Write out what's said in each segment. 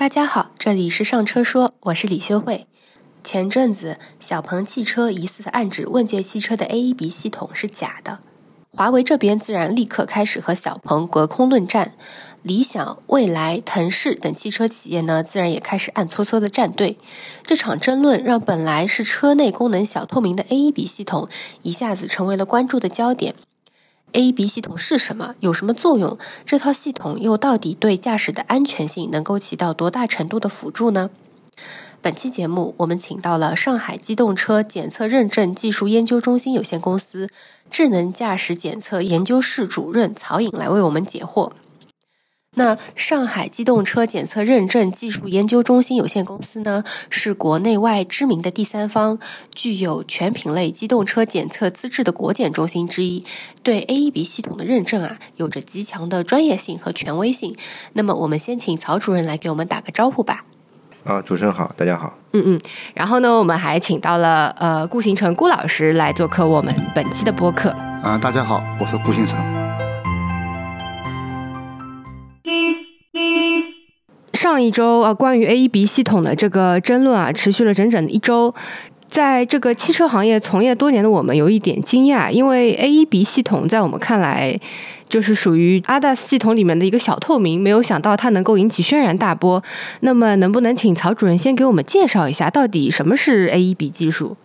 大家好，这里是上车说，我是李修慧。前阵子，小鹏汽车疑似暗指问界汽车的 AEB 系统是假的，华为这边自然立刻开始和小鹏隔空论战，理想、蔚来、腾势等汽车企业呢，自然也开始暗搓搓的站队。这场争论让本来是车内功能小透明的 AEB 系统，一下子成为了关注的焦点。AB 系统是什么？有什么作用？这套系统又到底对驾驶的安全性能够起到多大程度的辅助呢？本期节目，我们请到了上海机动车检测认证技术研究中心有限公司智能驾驶检测研究室主任曹颖来为我们解惑。那上海机动车检测认证技术研究中心有限公司呢，是国内外知名的第三方，具有全品类机动车检测资质的国检中心之一，对 AEB 系统的认证啊，有着极强的专业性和权威性。那么，我们先请曹主任来给我们打个招呼吧。啊，主持人好，大家好。嗯嗯，然后呢，我们还请到了呃顾行成顾老师来做客我们本期的播客。啊，大家好，我是顾星辰。上一周啊，关于 AEB 系统的这个争论啊，持续了整整一周。在这个汽车行业从业多年的我们有一点惊讶，因为 AEB 系统在我们看来就是属于 ADAS 系统里面的一个小透明，没有想到它能够引起轩然大波。那么，能不能请曹主任先给我们介绍一下，到底什么是 AEB 技术？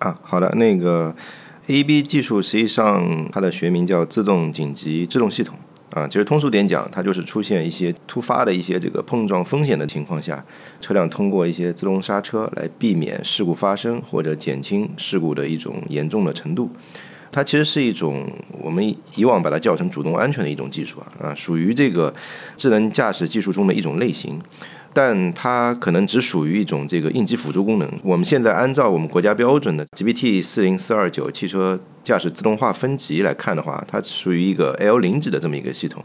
啊，好的，那个 AEB 技术实际上它的学名叫自动紧急制动系统。啊，其实通俗点讲，它就是出现一些突发的一些这个碰撞风险的情况下，车辆通过一些自动刹车来避免事故发生或者减轻事故的一种严重的程度。它其实是一种我们以往把它叫成主动安全的一种技术啊，啊，属于这个智能驾驶技术中的一种类型。但它可能只属于一种这个应急辅助功能。我们现在按照我们国家标准的 GB/T 四零四二九汽车驾驶自动化分级来看的话，它属于一个 L 零级的这么一个系统。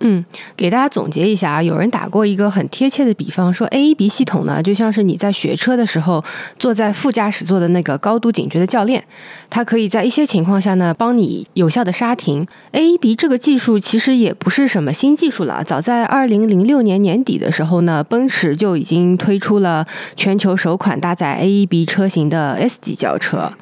嗯，给大家总结一下啊，有人打过一个很贴切的比方，说 AEB 系统呢，就像是你在学车的时候坐在副驾驶座的那个高度警觉的教练，它可以在一些情况下呢，帮你有效的刹停。AEB 这个技术其实也不是什么新技术了，早在二零零六年年底的时候呢，奔驰就已经推出了全球首款搭载 AEB 车型的 S 级轿车。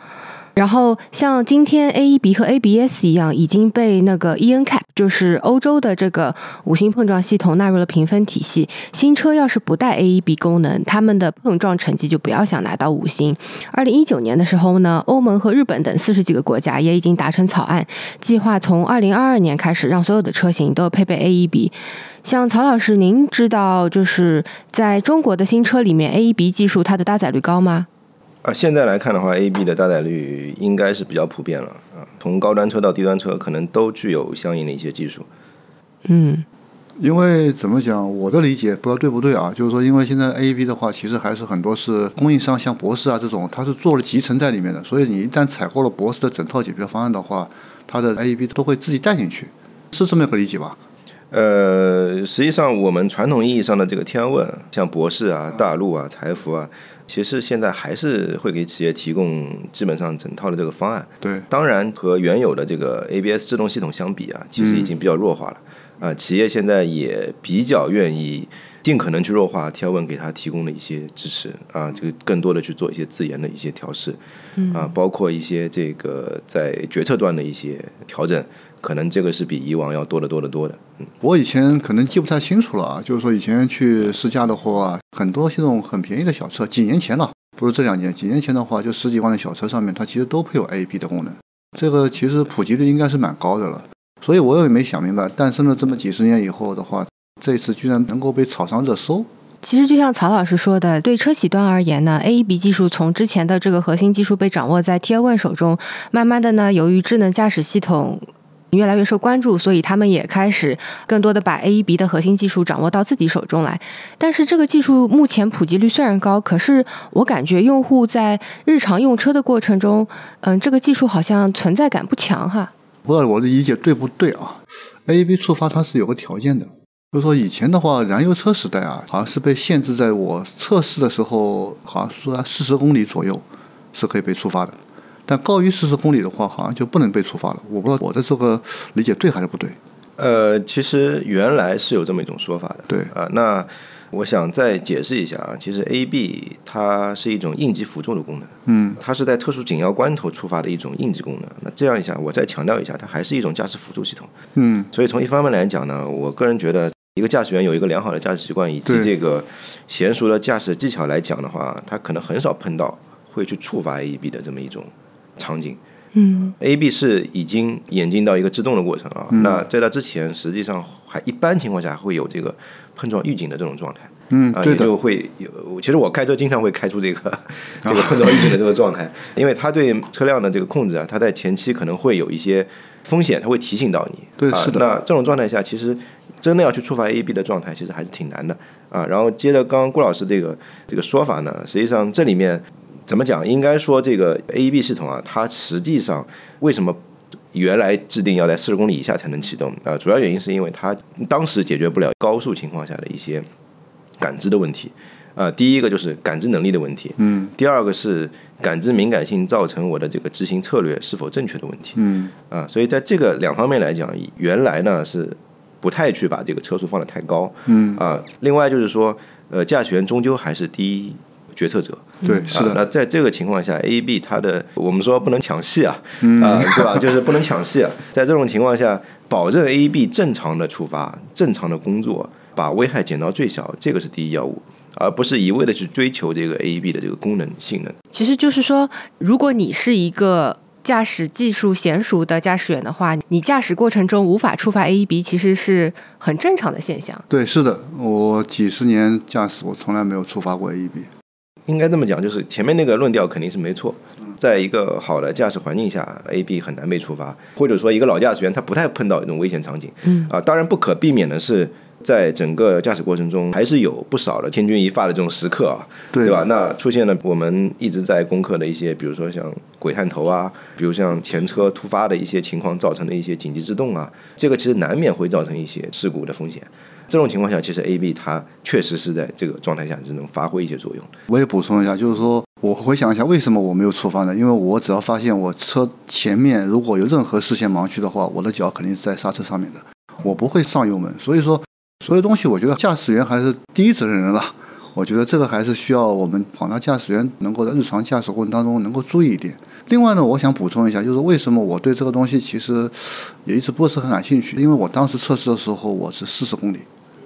然后像今天 AEB 和 ABS 一样，已经被那个 ENCAP，就是欧洲的这个五星碰撞系统纳入了评分体系。新车要是不带 AEB 功能，他们的碰撞成绩就不要想拿到五星。二零一九年的时候呢，欧盟和日本等四十几个国家也已经达成草案，计划从二零二二年开始让所有的车型都配备 AEB。像曹老师，您知道就是在中国的新车里面，AEB 技术它的搭载率高吗？啊，现在来看的话，A B 的搭载率应该是比较普遍了啊。从高端车到低端车，可能都具有相应的一些技术。嗯，因为怎么讲，我的理解不知道对不对啊？就是说，因为现在 A B 的话，其实还是很多是供应商，像博士啊这种，它是做了集成在里面的。所以你一旦采购了博士的整套解决方案的话，它的 A B 都会自己带进去，是这么个理解吧？呃，实际上我们传统意义上的这个天问，像博士啊、大陆啊、财富啊。其实现在还是会给企业提供基本上整套的这个方案。对，当然和原有的这个 ABS 制动系统相比啊，其实已经比较弱化了。啊，企业现在也比较愿意尽可能去弱化 T 问给他提供的一些支持啊，这个更多的去做一些自研的一些调试，啊，包括一些这个在决策端的一些调整。可能这个是比以往要多得多得多的。嗯，我以前可能记不太清楚了啊，就是说以前去试驾的话，很多这种很便宜的小车，几年前了，不是这两年，几年前的话，就十几万的小车上面，它其实都配有 AEB 的功能。这个其实普及率应该是蛮高的了。所以我也没想明白，诞生了这么几十年以后的话，这次居然能够被炒上热搜。其实就像曹老师说的，对车企端而言呢，AEB 技术从之前的这个核心技术被掌握在 Tier One 手中，慢慢的呢，由于智能驾驶系统。越来越受关注，所以他们也开始更多的把 AEB 的核心技术掌握到自己手中来。但是这个技术目前普及率虽然高，可是我感觉用户在日常用车的过程中，嗯，这个技术好像存在感不强哈。不知道我的理解对不对啊？AEB 触发它是有个条件的，就是说以前的话，燃油车时代啊，好像是被限制在我测试的时候，好像说四十公里左右是可以被触发的。但高于四十公里的话，好像就不能被触发了。我不知道我的这个理解对还是不对。呃，其实原来是有这么一种说法的。对啊，那我想再解释一下啊，其实 AEB 它是一种应急辅助的功能，嗯，它是在特殊紧要关头触发的一种应急功能。那这样一下，我再强调一下，它还是一种驾驶辅助系统。嗯，所以从一方面来讲呢，我个人觉得，一个驾驶员有一个良好的驾驶习惯以及这个娴熟的驾驶技巧来讲的话，他可能很少碰到会去触发 AEB 的这么一种场景。嗯，AEB 是已经演进到一个制动的过程啊。嗯那在它之前，实际上还一般情况下会有这个碰撞预警的这种状态。啊，，嗯对的，也就会有。其实我开车经常会开出这个 这个碰撞预警的这个状态，因为它对车辆的这个控制啊，它在前期可能会有一些风险，它会提醒到你。啊对是的那这种状态下，其实真的要去触发 A B 的状态，其实还是挺难的啊。然后接着刚刚郭老师这个这个说法呢，实际上这里面怎么讲？应该说这个 A E B 系统啊，它实际上为什么？原来制定要在四十公里以下才能启动啊，主要原因是因为它当时解决不了高速情况下的一些感知的问题。啊，第一个就是感知能力的问题，嗯第二个是感知敏感性造成我的这个执行策略是否正确的问题。嗯啊，所以在这个两方面来讲，原来呢是不太去把这个车速放得太高。嗯，啊，另外就是说，呃，驾驶员终究还是第一决策者。对，是啊。的，那在这个情况下，A、B 它的我们说不能抢戏啊，嗯啊，对吧？就是不能抢戏啊。在这种情况下，保证 A、B 正常的出发、正常的工作，把危害减到最小，这个是第一要务，而不是一味的去追求这个 AEB 的这个功能性能。其实就是说，如果你是一个驾驶技术娴熟的驾驶员的话，你驾驶过程中无法触发 AEB，其实是很正常的现象。对，是的，我几十年驾驶，我从来没有触发过 AEB。应该这么讲，就是前面那个论调肯定是没错。在一个好的驾驶环境下，A、B 很难被触发，或者说一个老驾驶员他不太碰到这种危险场景。嗯啊，当然不可避免的是，在整个驾驶过程中，还是有不少的千钧一发的这种时刻啊，对对吧？那出现了我们一直在攻克的一些，比如说像鬼探头啊，比如像前车突发的一些情况造成的一些紧急制动啊，这个其实难免会造成一些事故的风险。这种情况下，其实 A、B 它确实是在这个状态下只能发挥一些作用。我也补充一下，就是说我回想一下为什么我没有触发呢？因为我只要发现我车前面如果有任何视线盲区的话，我的脚肯定是在刹车上面的，我不会上油门。所以说，所有东西我觉得驾驶员还是第一责任人了。我觉得这个还是需要我们广大驾驶员能够在日常驾驶过程当中能够注意一点。另外呢，我想补充一下，就是为什么我对这个东西其实也一直不是很感兴趣，因为我当时测试的时候我是四十公里，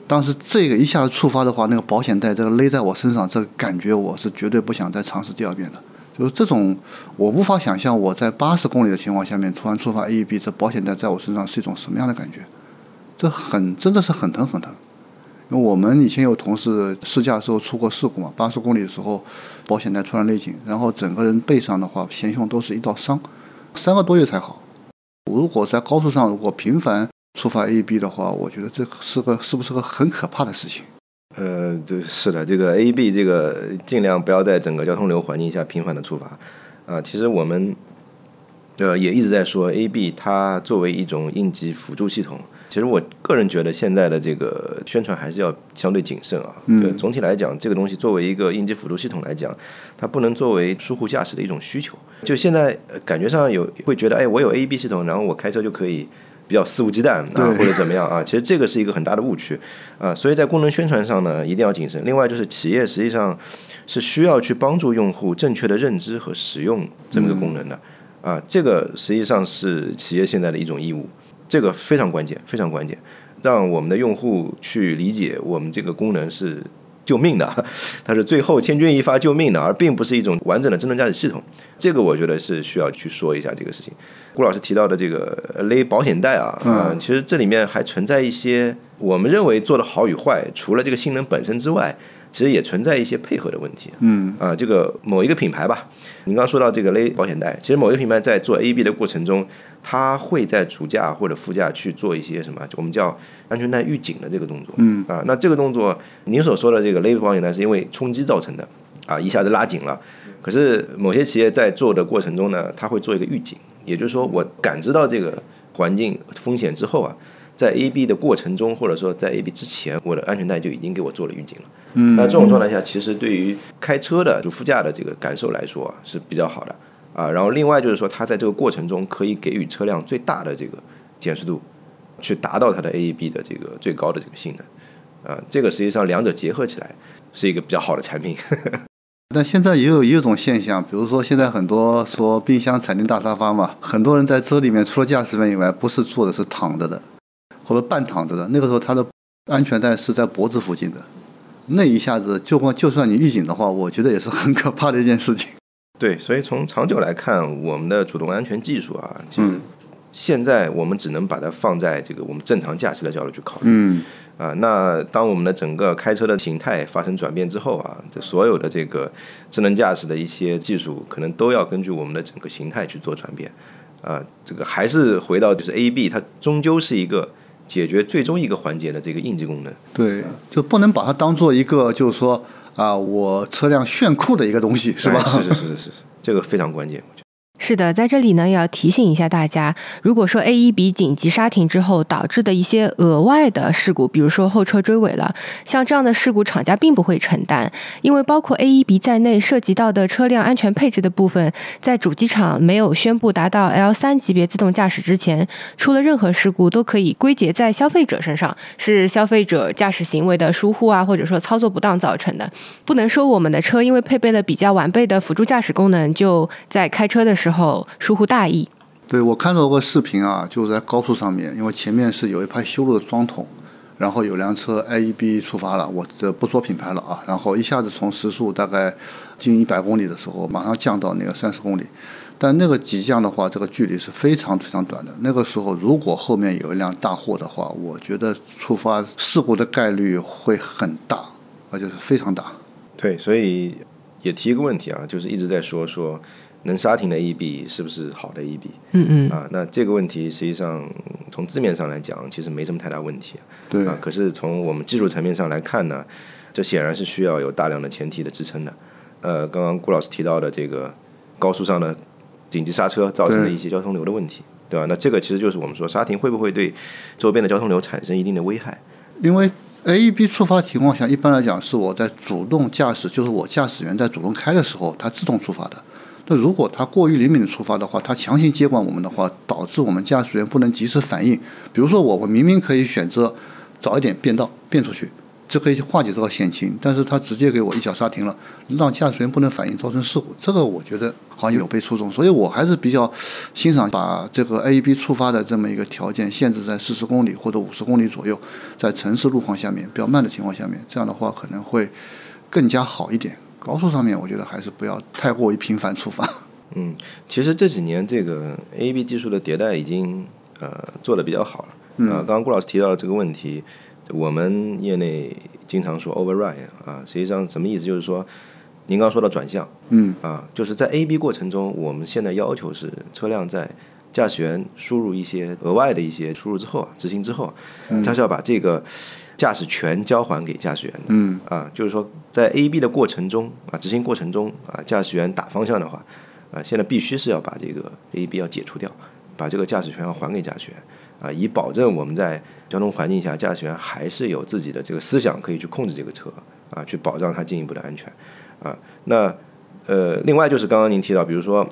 当时这个一下子触发的话，那个保险带这个勒在我身上，这个感觉我是绝对不想再尝试第二遍的。就是这种，我无法想象我在八十公里的情况下面突然触发 AEB，这保险带在我身上是一种什么样的感觉？这很真的是很疼很疼。因为我们以前有同事试驾的时候出过事故嘛，八十公里的时候保险带突然勒紧，然后整个人背上的话前胸都是一道伤，三个多月才好。如果在高速上如果频繁触发 A B 的话，我觉得这是个是不是个很可怕的事情？呃，对，是的，这个 A、B 这个尽量不要在整个交通流环境下频繁的触发。啊、其实我们呃也一直在说 A、B 它作为一种应急辅助系统，其实我个人觉得现在的这个宣传还是要相对谨慎啊。总体来讲，这个东西作为一个应急辅助系统来讲，它不能作为疏忽驾驶的一种需求。就现在呃感觉上有会觉得，哎，我有 A、B 系统，然后我开车就可以。比较肆无忌惮啊，或者怎么样啊？其实这个是一个很大的误区啊，所以在功能宣传上呢，一定要谨慎。另外就是企业实际上是需要去帮助用户正确的认知和使用这么个功能的啊，这个实际上是企业现在的一种义务，这个非常关键，非常关键，让我们的用户去理解我们这个功能是救命的，它是最后千钧一发救命的，而并不是一种完整的智能驾驶系统。这个我觉得是需要去说一下这个事情。顾老师提到的这个勒保险带啊，嗯、其实这里面还存在一些我们认为做的好与坏，除了这个性能本身之外，其实也存在一些配合的问题。嗯啊，这个某一个品牌吧，您刚刚说到这个勒保险带，其实某一个品牌在做 A B 的过程中，它会在主驾或者副驾去做一些什么，我们叫安全带预警的这个动作。嗯啊，那这个动作您所说的这个勒保险带是因为冲击造成的，啊，一下子拉紧了。可是某些企业在做的过程中呢，它会做一个预警，也就是说，我感知到这个环境风险之后啊，在 A B 的过程中，或者说在 A B 之前，我的安全带就已经给我做了预警了。嗯那这种状态下，其实对于开车的主副驾的这个感受来说啊，是比较好的啊。然后另外就是说，它在这个过程中可以给予车辆最大的这个减速度，去达到它的 A E B 的这个最高的这个性能啊，这个实际上两者结合起来是一个比较好的产品。但现在也有一种现象，比如说现在很多说冰箱彩电大沙发嘛，很多人在车里面除了驾驶员以外，不是坐的是躺着的，或者半躺着的。那个时候他的安全带是在脖子附近的，那一下子就光就算你预警的话，我觉得也是很可怕的一件事情。对，所以从长久来看，我们的主动安全技术啊，其实现在我们只能把它放在这个我们正常驾驶的角度去考虑。嗯。啊，那当我们的整个开车的形态发生转变之后啊，这所有的这个智能驾驶的一些技术，可能都要根据我们的整个形态去做转变。啊，这个还是回到就是 A B，它终究是一个解决最终一个环节的这个应急功能。对，就不能把它当做一个就是说啊，我车辆炫酷的一个东西，是吧？是是是是是，这个非常关键。是的，在这里呢，也要提醒一下大家，如果说 A 一 B 紧急刹停之后导致的一些额外的事故，比如说后车追尾了，像这样的事故，厂家并不会承担，因为包括 A 一 B 在内涉及到的车辆安全配置的部分，在主机厂没有宣布达到 L 三级别自动驾驶之前，出了任何事故都可以归结在消费者身上，是消费者驾驶行为的疏忽啊，或者说操作不当造成的，不能说我们的车因为配备了比较完备的辅助驾驶功能，就在开车的时候。后疏忽大意，对我看到过视频啊，就是在高速上面，因为前面是有一排修路的桩桶，然后有辆车 IEB 出发了，我这不说品牌了啊，然后一下子从时速大概近一百公里的时候，马上降到那个三十公里，但那个急降的话，这个距离是非常非常短的。那个时候如果后面有一辆大货的话，我觉得触发事故的概率会很大，而且是非常大。对，所以也提一个问题啊，就是一直在说说。能刹停的 AEB 是不是好的 AEB？嗯嗯。啊，那这个问题实际上从字面上来讲，其实没什么太大问题。对。啊，可是从我们技术层面上来看呢，这显然是需要有大量的前提的支撑的。呃，刚刚顾老师提到的这个高速上的紧急刹车造成的一些交通流的问题，对吧？那这个其实就是我们说刹停会不会对周边的交通流产生一定的危害？因为 AEB 触发情况下，一般来讲是我在主动驾驶，就是我驾驶员在主动开的时候，它自动触发的。那如果它过于灵敏的触发的话，它强行接管我们的话，导致我们驾驶员不能及时反应。比如说，我们明明可以选择早一点变道变出去，这可以化解这个险情，但是它直接给我一脚刹停了，让驾驶员不能反应，造成事故。这个我觉得好像有被触动，所以我还是比较欣赏把这个 AEB 触发的这么一个条件限制在四十公里或者五十公里左右，在城市路况下面比较慢的情况下面，这样的话可能会更加好一点。高速上面，我觉得还是不要太过于频繁触发。嗯，其实这几年这个 A B 技术的迭代已经呃做的比较好了。嗯。啊，刚刚顾老师提到了这个问题，我们业内经常说 override 啊，实际上什么意思？就是说，您刚说到转向。嗯。啊，就是在 A B 过程中，我们现在要求是车辆在驾驶员输入一些额外的一些输入之后啊，执行之后，他是要把这个。驾驶权交还给驾驶员的，嗯。啊，就是说在 A B 的过程中啊，执行过程中啊，驾驶员打方向的话，啊，现在必须是要把这个 A B 要解除掉，把这个驾驶权要还给驾驶员，啊，以保证我们在交通环境下，驾驶员还是有自己的这个思想可以去控制这个车，啊，去保障它进一步的安全，啊，那呃，另外就是刚刚您提到，比如说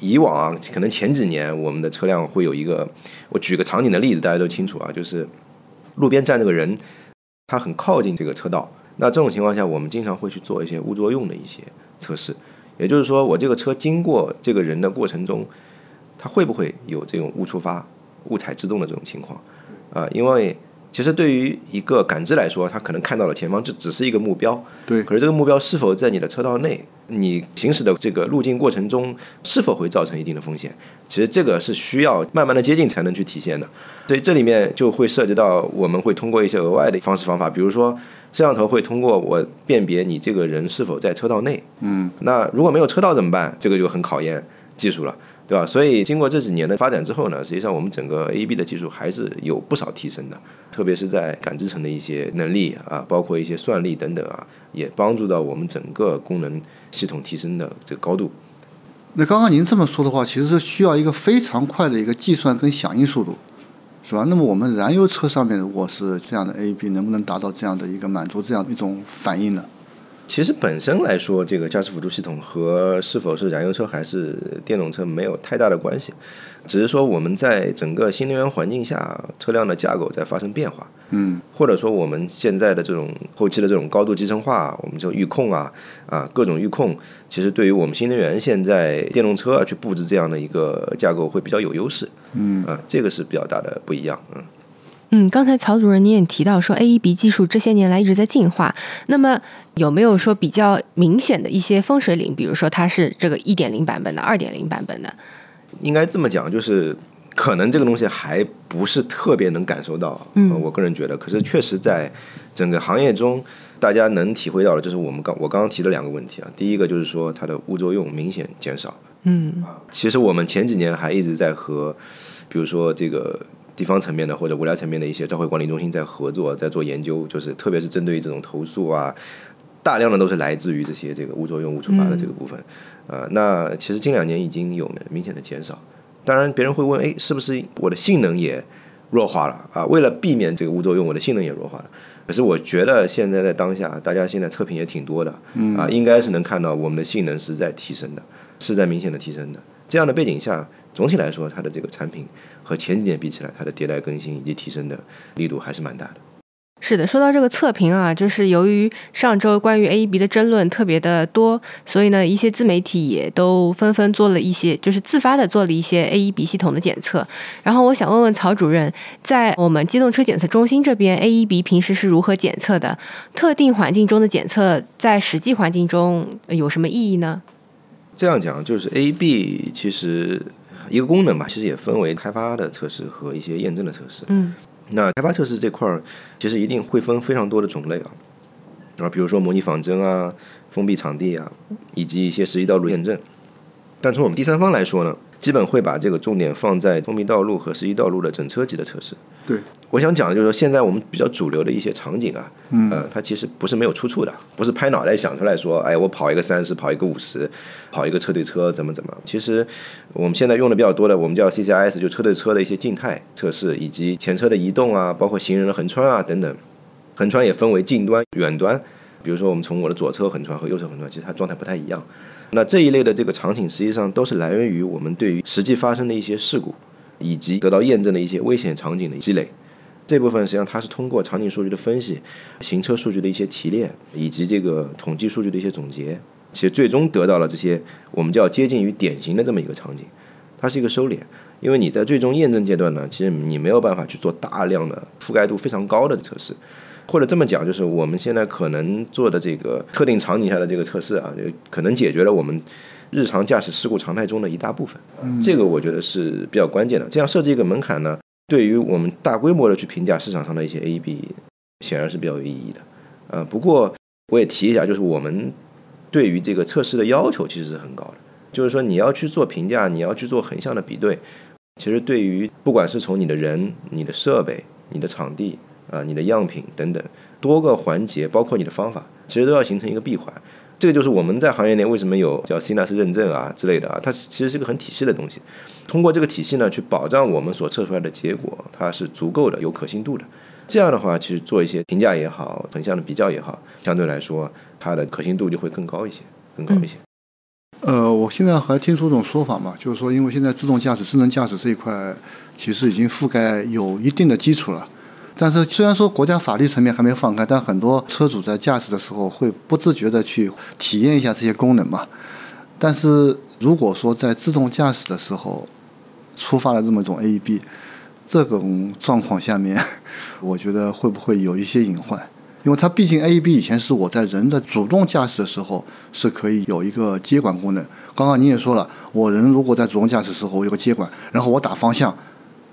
以往啊，可能前几年我们的车辆会有一个，我举个场景的例子，大家都清楚啊，就是路边站这个人。它很靠近这个车道，那这种情况下，我们经常会去做一些误作用的一些测试，也就是说，我这个车经过这个人的过程中，它会不会有这种误触发、误踩制动的这种情况？啊，因为其实对于一个感知来说，它可能看到了前方就只是一个目标，对，可是这个目标是否在你的车道内？你行驶的这个路径过程中，是否会造成一定的风险？其实这个是需要慢慢的接近才能去体现的。所以这里面就会涉及到，我们会通过一些额外的方式方法，比如说摄像头会通过我辨别你这个人是否在车道内。嗯，那如果没有车道怎么办？这个就很考验技术了。对吧？所以经过这几年的发展之后呢，实际上我们整个 A B 的技术还是有不少提升的，特别是在感知层的一些能力啊，包括一些算力等等啊，也帮助到我们整个功能系统提升的这个高度。那刚刚您这么说的话，其实是需要一个非常快的一个计算跟响应速度，是吧？那么我们燃油车上面如果是这样的 A B，能不能达到这样的一个满足这样一种反应呢？其实本身来说，这个驾驶辅助系统和是否是燃油车还是电动车没有太大的关系，只是说我们在整个新能源环境下，车辆的架构在发生变化。嗯，或者说我们现在的这种后期的这种高度集成化，我们就预控啊啊各种预控，其实对于我们新能源现在电动车啊去布置这样的一个架构会比较有优势。嗯啊，这个是比较大的不一样。嗯。嗯，刚才曹主任你也提到说，AEB 技术这些年来一直在进化。那么有没有说比较明显的一些风水岭？比如说它是这个一点零版本的、二点零版本的？应该这么讲，就是可能这个东西还不是特别能感受到。嗯，我个人觉得，可是确实在整个行业中，大家能体会到的，就是我们刚我刚刚提的两个问题啊。第一个就是说它的物作用明显减少。嗯，其实我们前几年还一直在和，比如说这个。地方层面的或者国家层面的一些召回管理中心在合作，在做研究，就是特别是针对这种投诉啊，大量的都是来自于这些这个无作用物触发的这个部分，呃，那其实近两年已经有明显的减少。当然，别人会问，哎，是不是我的性能也弱化了啊？为了避免这个无作用，我的性能也弱化了。可是我觉得现在在当下，大家现在测评也挺多的，啊，应该是能看到我们的性能是在提升的，是在明显的提升的。这样的背景下，总体来说，它的这个产品。和前几年比起来，它的迭代更新以及提升的力度还是蛮大的。是的，说到这个测评啊，就是由于上周关于 AEB 的争论特别的多，所以呢，一些自媒体也都纷纷做了一些，就是自发的做了一些 AEB 系统的检测。然后我想问问曹主任，在我们机动车检测中心这边，AEB 平时是如何检测的？特定环境中的检测，在实际环境中有什么意义呢？这样讲，就是 AEB 其实。一个功能吧，其实也分为开发的测试和一些验证的测试。嗯，那开发测试这块儿，其实一定会分非常多的种类啊，啊，比如说模拟仿真啊、封闭场地啊，以及一些实际道路验证。但从我们第三方来说呢？基本会把这个重点放在封闭道路和十一道路的整车级的测试。对，我想讲的就是说，现在我们比较主流的一些场景啊，嗯，呃，它其实不是没有出处的，不是拍脑袋想出来说，哎，我跑一个三十，跑一个五十，跑一个车对车怎么怎么。其实我们现在用的比较多的，我们叫 CCIS，就车对车的一些静态测试，以及前车的移动啊，包括行人的横穿啊等等。横穿也分为近端、远端，比如说我们从我的左侧横穿和右侧横穿，其实它状态不太一样。那这一类的这个场景，实际上都是来源于我们对于实际发生的一些事故，以及得到验证的一些危险场景的积累。这部分实际上它是通过场景数据的分析、行车数据的一些提炼，以及这个统计数据的一些总结，其实最终得到了这些我们叫接近于典型的这么一个场景。它是一个收敛，因为你在最终验证阶段呢，其实你没有办法去做大量的覆盖度非常高的测试。或者这么讲，就是我们现在可能做的这个特定场景下的这个测试啊，可能解决了我们日常驾驶事故常态中的一大部分。这个我觉得是比较关键的。这样设置一个门槛呢，对于我们大规模的去评价市场上的一些 AEB，显然是比较有意义的。呃，不过我也提一下，就是我们对于这个测试的要求其实是很高的。就是说，你要去做评价，你要去做横向的比对，其实对于不管是从你的人、你的设备、你的场地。啊，你的样品等等多个环节，包括你的方法，其实都要形成一个闭环。这个就是我们在行业内为什么有叫 CNAS 认证啊之类的啊，它其实是一个很体系的东西。通过这个体系呢，去保障我们所测出来的结果它是足够的、有可信度的。这样的话，其实做一些评价也好，横向的比较也好，相对来说它的可信度就会更高一些，更高一些。呃，我现在还听说一种说法嘛，就是说，因为现在自动驾驶、智能驾驶这一块其实已经覆盖有一定的基础了。但是虽然说国家法律层面还没放开，但很多车主在驾驶的时候会不自觉的去体验一下这些功能嘛。但是如果说在自动驾驶的时候触发了这么一种 AEB，这种状况下面，我觉得会不会有一些隐患？因为它毕竟 AEB 以前是我在人的主动驾驶的时候是可以有一个接管功能。刚刚您也说了，我人如果在主动驾驶时候我有个接管，然后我打方向。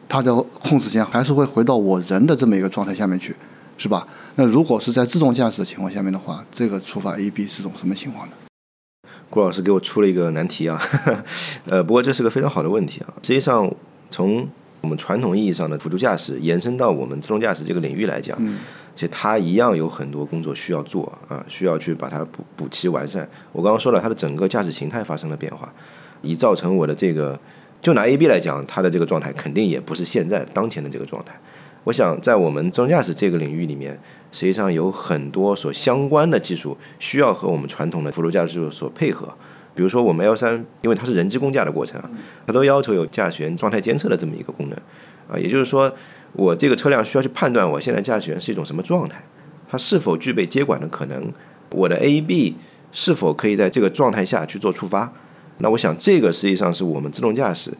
它的控制权还是会回到我人的这么一个状态下面去，是吧？那如果是在自动驾驶的情况下面的话，这个触发 A B 是种什么情况呢？郭老师给我出了一个难题啊，呃，不过这是个非常好的问题啊。实际上，从我们传统意义上的辅助驾驶延伸到我们自动驾驶这个领域来讲，嗯其实它一样有很多工作需要做啊，需要去把它补补齐完善。我刚刚说了，它的整个驾驶形态发生了变化，以造成我的这个。就拿 A B 来讲，它的这个状态肯定也不是现在当前的这个状态。我想在我们自动驾驶这个领域里面，实际上有很多所相关的技术需要和我们传统的辅助驾驶技术所配合。比如说我们 L 三，因为它是人机共驾的过程啊，它都要求有驾驶员状态监测的这么一个功能啊。也就是说，我这个车辆需要去判断我现在驾驶员是一种什么状态，它是否具备接管的可能，我的 A B 是否可以在这个状态下去做触发。那我想这个实际上是我们自动驾驶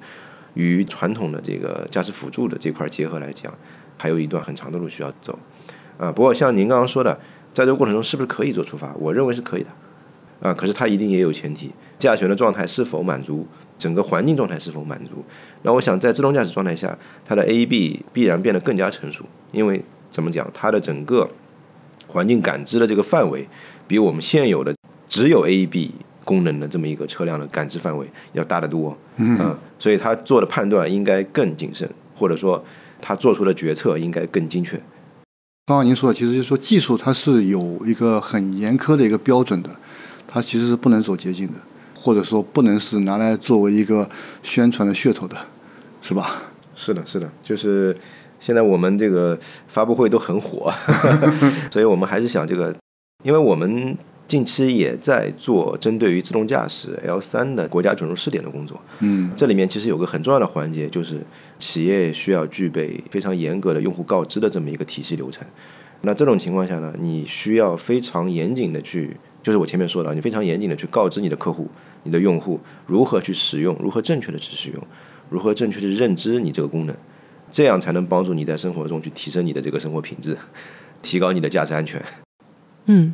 与传统的这个驾驶辅助的这块结合来讲，还有一段很长的路需要走。啊，不过像您刚刚说的，在这个过程中是不是可以做触发？我认为是可以的。啊，可是它一定也有前提，驾驶员的状态是否满足，整个环境状态是否满足。那我想在自动驾驶状态下，它的 AEB 必然变得更加成熟，因为怎么讲，它的整个环境感知的这个范围，比我们现有的只有 AEB 功能的这么一个车辆的感知范围要大得多。嗯，所以他做的判断应该更谨慎，或者说他做出的决策应该更精确。刚刚您说的，其实就是说技术它是有一个很严苛的一个标准的。它其实是不能走捷径的，或者说不能是拿来作为一个宣传的噱头的，是吧？是的，是的，就是现在我们这个发布会都很火，所以我们还是想这个，因为我们近期也在做针对于自动驾驶 L 三的国家准入试点的工作。嗯，这里面其实有个很重要的环节，就是企业需要具备非常严格的用户告知的这么一个体系流程。那这种情况下呢，你需要非常严谨的去。就是我前面说的，你非常严谨的去告知你的客户、你的用户如何去使用，如何正确的去使用，如何正确的认知你这个功能，这样才能帮助你在生活中去提升你的这个生活品质，提高你的驾驶安全。嗯，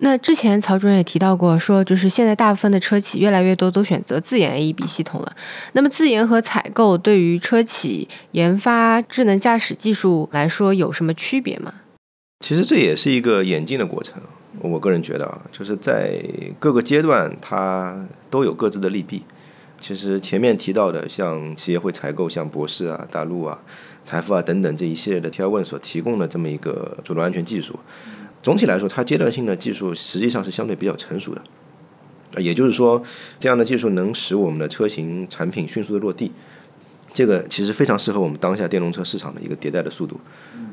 那之前曹主任也提到过，说就是现在大部分的车企越来越多都选择自研 AEB 系统了。那么自研和采购对于车企研发智能驾驶技术来说有什么区别吗？其实这也是一个演进的过程。我个人觉得啊，就是在各个阶段，它都有各自的利弊。其实前面提到的，像企业会采购像博士啊、大陆啊、财富啊等等这一系列的 T 二问所提供的这么一个主动安全技术，总体来说，它阶段性的技术实际上是相对比较成熟的。也就是说，这样的技术能使我们的车型产品迅速的落地。这个其实非常适合我们当下电动车市场的一个迭代的速度。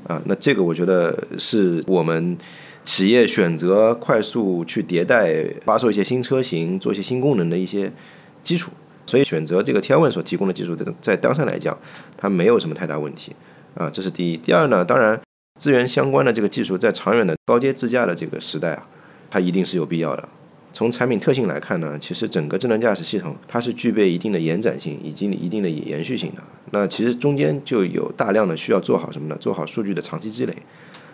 啊，那这个我觉得是我们。企业选择快速去迭代、发售一些新车型、做一些新功能的一些基础，所以选择这个天问所提供的技术，在在当下来讲，它没有什么太大问题啊。这是第一。第二呢，当然资源相关的这个技术，在长远的高阶自驾的这个时代啊，它一定是有必要的。从产品特性来看呢，其实整个智能驾驶系统它是具备一定的延展性以及一定的延续性的。那其实中间就有大量的需要做好什么呢？做好数据的长期积累。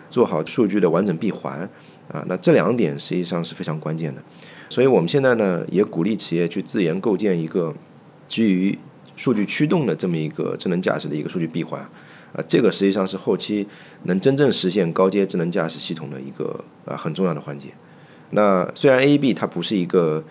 做好数据的完整闭环啊，那这两点实际上是非常关键的。所以我们现在呢，也鼓励企业去自研构建一个基于数据驱动的这么一个智能驾驶的一个数据闭环啊，这个实际上是后期能真正实现高阶智能驾驶系统的一个啊很重要的环节。那虽然 AEB 它不是一个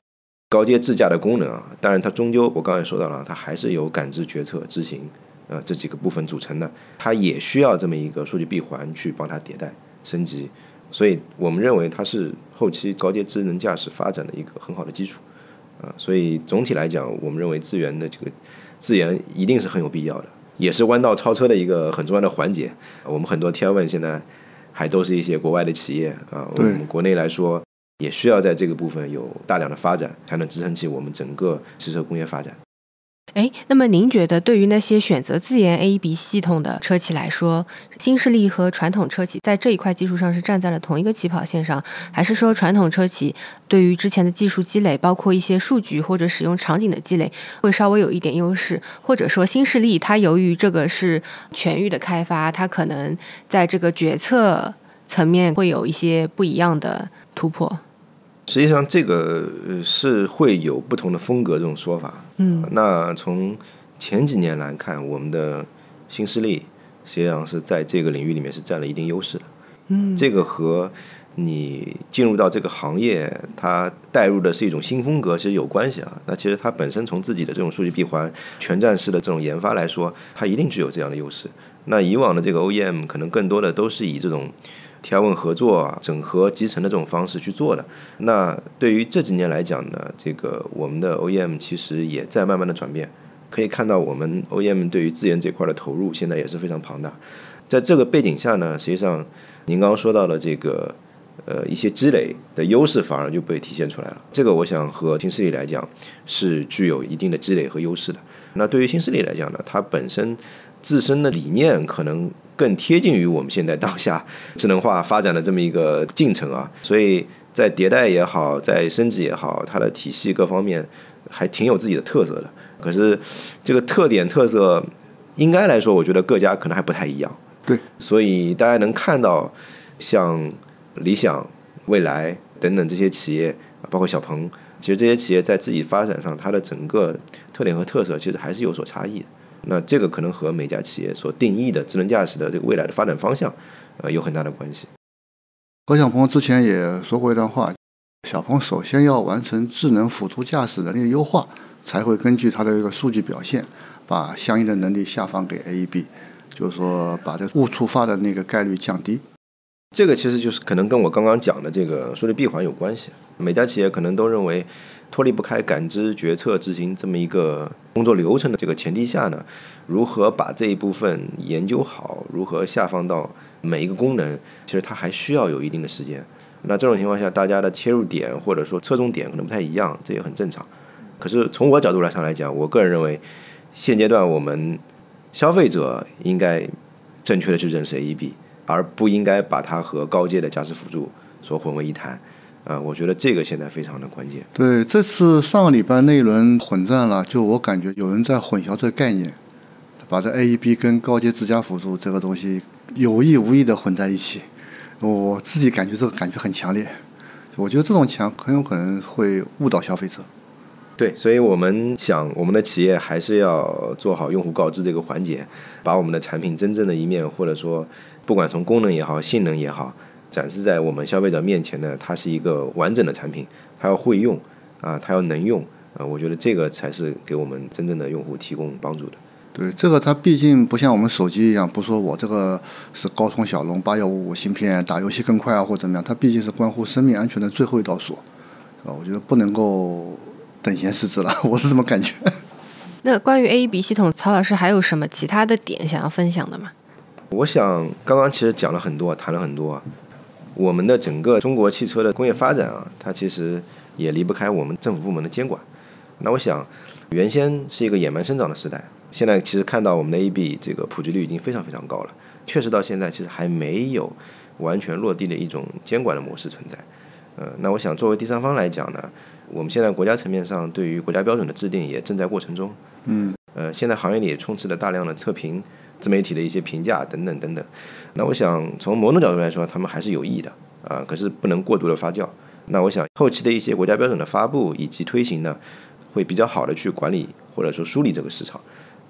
高阶自驾的功能啊，当然它终究我刚才说到了，它还是有感知、决策、执行。呃，这几个部分组成的，它也需要这么一个数据闭环去帮它迭代升级，所以我们认为它是后期高阶智能驾驶发展的一个很好的基础，啊，所以总体来讲，我们认为资源的这个资源一定是很有必要的，也是弯道超车的一个很重要的环节。我们很多 T I N 现在还都是一些国外的企业啊，我们国内来说也需要在这个部分有大量的发展，才能支撑起我们整个汽车工业发展。哎，那么您觉得对于那些选择自研 AEB 系统的车企来说，新势力和传统车企在这一块技术上是站在了同一个起跑线上，还是说传统车企对于之前的技术积累，包括一些数据或者使用场景的积累，会稍微有一点优势，或者说新势力它由于这个是全域的开发，它可能在这个决策层面会有一些不一样的突破。实际上，这个是会有不同的风格这种说法。嗯，那从前几年来看，我们的新势力实际上是在这个领域里面是占了一定优势的。嗯，这个和你进入到这个行业，它带入的是一种新风格，其实有关系啊。那其实它本身从自己的这种数据闭环、全站式的这种研发来说，它一定具有这样的优势。那以往的这个 OEM 可能更多的都是以这种。调问合作啊、整合集成的这种方式去做的。那对于这几年来讲呢，这个我们的 OEM 其实也在慢慢的转变。可以看到，我们 OEM 对于资源这块的投入现在也是非常庞大。在这个背景下呢，实际上您刚刚说到的这个呃一些积累的优势，反而就被体现出来了。这个我想和新势力来讲是具有一定的积累和优势的。那对于新势力来讲呢，它本身。自身的理念可能更贴近于我们现在当下智能化发展的这么一个进程啊，所以在迭代也好，在升级也好，它的体系各方面还挺有自己的特色的。可是这个特点特色，应该来说，我觉得各家可能还不太一样。对，所以大家能看到像理想、未来等等这些企业，包括小鹏，其实这些企业在自己发展上，它的整个特点和特色其实还是有所差异的。那这个可能和每家企业所定义的智能驾驶的这个未来的发展方向，呃，有很大的关系。何小鹏之前也说过一段话：小鹏首先要完成智能辅助驾驶能力的优化，才会根据它的一个数据表现，把相应的能力下放给 AEB，就是说把这误触发的那个概率降低。这个其实就是可能跟我刚刚讲的这个数据闭环有关系。每家企业可能都认为。脱离不开感知、决策、执行这么一个工作流程的这个前提下呢，如何把这一部分研究好，如何下放到每一个功能，其实它还需要有一定的时间。那这种情况下，大家的切入点或者说侧重点可能不太一样，这也很正常。可是从我角度来上来讲，我个人认为，现阶段我们消费者应该正确的去认识 AEB，而不应该把它和高阶的驾驶辅助所混为一谈。啊，我觉得这个现在非常的关键。对，这次上个礼拜那一轮混战了，就我感觉有人在混淆这个概念，把这 AEB 跟高阶自家辅助这个东西有意无意的混在一起。我自己感觉这个感觉很强烈，我觉得这种强很有可能会误导消费者。对，所以我们想，我们的企业还是要做好用户告知这个环节，把我们的产品真正的一面，或者说不管从功能也好，性能也好。展示在我们消费者面前呢，它是一个完整的产品，它要会用啊，它要能用啊，我觉得这个才是给我们真正的用户提供帮助的。对，这个它毕竟不像我们手机一样，不说我这个是高通骁龙八幺五五芯片，打游戏更快啊，或怎么样，它毕竟是关乎生命安全的最后一道锁，啊？我觉得不能够等闲视之了，我是这么感觉。那关于 AEB 系统，曹老师还有什么其他的点想要分享的吗？我想刚刚其实讲了很多，谈了很多。我们的整个中国汽车的工业发展啊，它其实也离不开我们政府部门的监管。那我想，原先是一个野蛮生长的时代，现在其实看到我们的 AB 这个普及率已经非常非常高了。确实到现在其实还没有完全落地的一种监管的模式存在。呃，那我想作为第三方来讲呢，我们现在国家层面上对于国家标准的制定也正在过程中。嗯。呃，现在行业里也充斥了大量的测评。自媒体的一些评价等等等等，那我想从某种角度来说，他们还是有益的啊，可是不能过度的发酵。那我想后期的一些国家标准的发布以及推行呢，会比较好的去管理或者说梳理这个市场，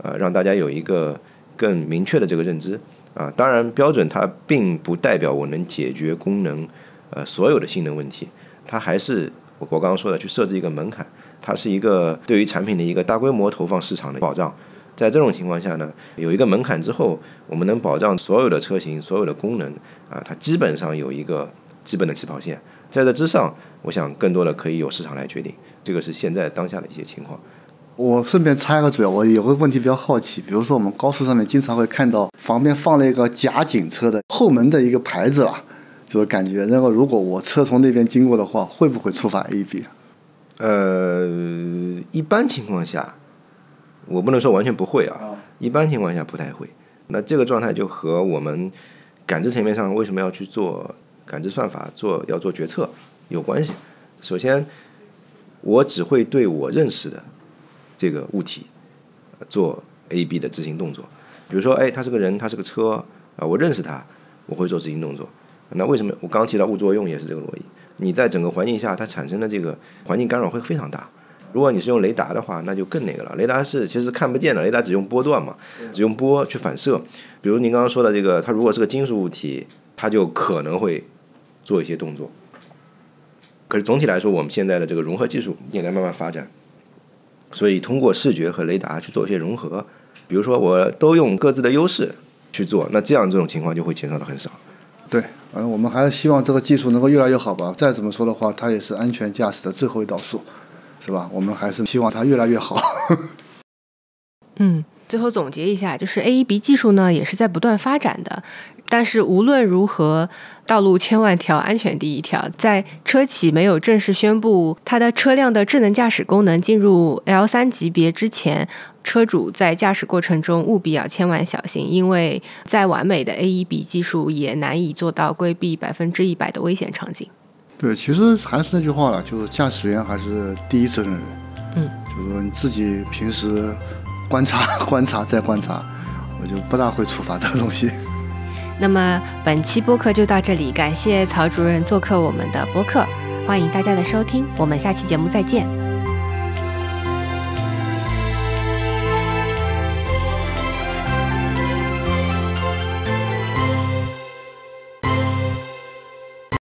啊，让大家有一个更明确的这个认知啊。当然，标准它并不代表我能解决功能呃所有的性能问题，它还是我刚刚说的去设置一个门槛，它是一个对于产品的一个大规模投放市场的保障。在这种情况下呢，有一个门槛之后，我们能保障所有的车型、所有的功能啊，它基本上有一个基本的起跑线。在这之上，我想更多的可以由市场来决定。这个是现在当下的一些情况。我顺便插一个嘴，我有个问题比较好奇，比如说我们高速上面经常会看到旁边放了一个假警车的后门的一个牌子了，就是感觉那个如果我车从那边经过的话，会不会触发 A B？呃，一般情况下。我不能说完全不会啊，一般情况下不太会。那这个状态就和我们感知层面上为什么要去做感知算法、做要做决策有关系。首先，我只会对我认识的这个物体做 A、B 的执行动作。比如说，哎，他是个人，他是个车啊，我认识他，我会做执行动作。那为什么我刚提到物作用也是这个逻辑？你在整个环境下，它产生的这个环境干扰会非常大。如果你是用雷达的话，那就更那个了。雷达是其实看不见的，雷达只用波段嘛，只用波去反射。比如您刚刚说的这个，它如果是个金属物体，它就可能会做一些动作。可是总体来说，我们现在的这个融合技术也在慢慢发展，所以通过视觉和雷达去做一些融合。比如说，我都用各自的优势去做，那这样这种情况就会减少的很少。对，反正，我们还是希望这个技术能够越来越好吧。再怎么说的话，它也是安全驾驶的最后一道数。是吧？我们还是希望它越来越好。嗯，最后总结一下，就是 AEB 技术呢也是在不断发展的，但是无论如何，道路千万条，安全第一条。在车企没有正式宣布它的车辆的智能驾驶功能进入 L 三级别之前，车主在驾驶过程中务必要千万小心，因为再完美的 AEB 技术也难以做到规避百分之一百的危险场景。对，其实还是那句话了，就是驾驶员还是第一责任人。嗯，就是说你自己平时观察、观察再观察，我就不大会处罚这个东西。那么本期播客就到这里，感谢曹主任做客我们的播客，欢迎大家的收听，我们下期节目再见。